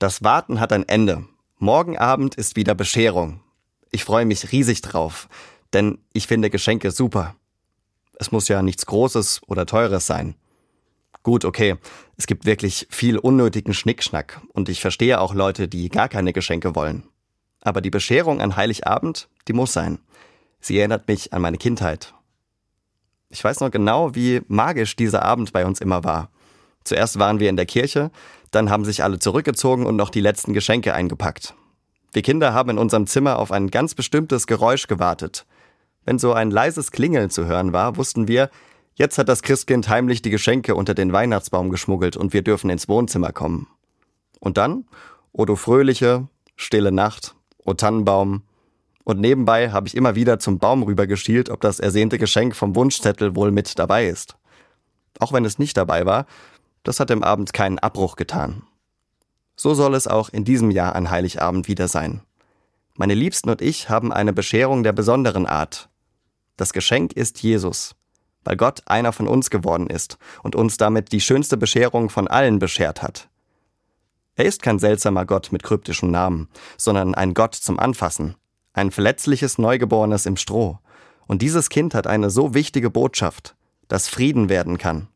Das Warten hat ein Ende. Morgen Abend ist wieder Bescherung. Ich freue mich riesig drauf, denn ich finde Geschenke super. Es muss ja nichts Großes oder Teures sein. Gut, okay, es gibt wirklich viel unnötigen Schnickschnack und ich verstehe auch Leute, die gar keine Geschenke wollen. Aber die Bescherung an Heiligabend, die muss sein. Sie erinnert mich an meine Kindheit. Ich weiß noch genau, wie magisch dieser Abend bei uns immer war. Zuerst waren wir in der Kirche, dann haben sich alle zurückgezogen und noch die letzten Geschenke eingepackt. Wir Kinder haben in unserem Zimmer auf ein ganz bestimmtes Geräusch gewartet. Wenn so ein leises Klingeln zu hören war, wussten wir, jetzt hat das Christkind heimlich die Geschenke unter den Weihnachtsbaum geschmuggelt und wir dürfen ins Wohnzimmer kommen. Und dann, o du fröhliche, stille Nacht, o Tannenbaum, und nebenbei habe ich immer wieder zum Baum rübergeschielt, ob das ersehnte Geschenk vom Wunschzettel wohl mit dabei ist. Auch wenn es nicht dabei war, das hat dem Abend keinen Abbruch getan. So soll es auch in diesem Jahr an Heiligabend wieder sein. Meine Liebsten und ich haben eine Bescherung der besonderen Art. Das Geschenk ist Jesus, weil Gott einer von uns geworden ist und uns damit die schönste Bescherung von allen beschert hat. Er ist kein seltsamer Gott mit kryptischen Namen, sondern ein Gott zum Anfassen, ein verletzliches Neugeborenes im Stroh. Und dieses Kind hat eine so wichtige Botschaft, dass Frieden werden kann.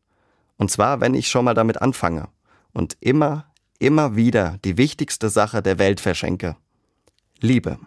Und zwar, wenn ich schon mal damit anfange und immer, immer wieder die wichtigste Sache der Welt verschenke. Liebe.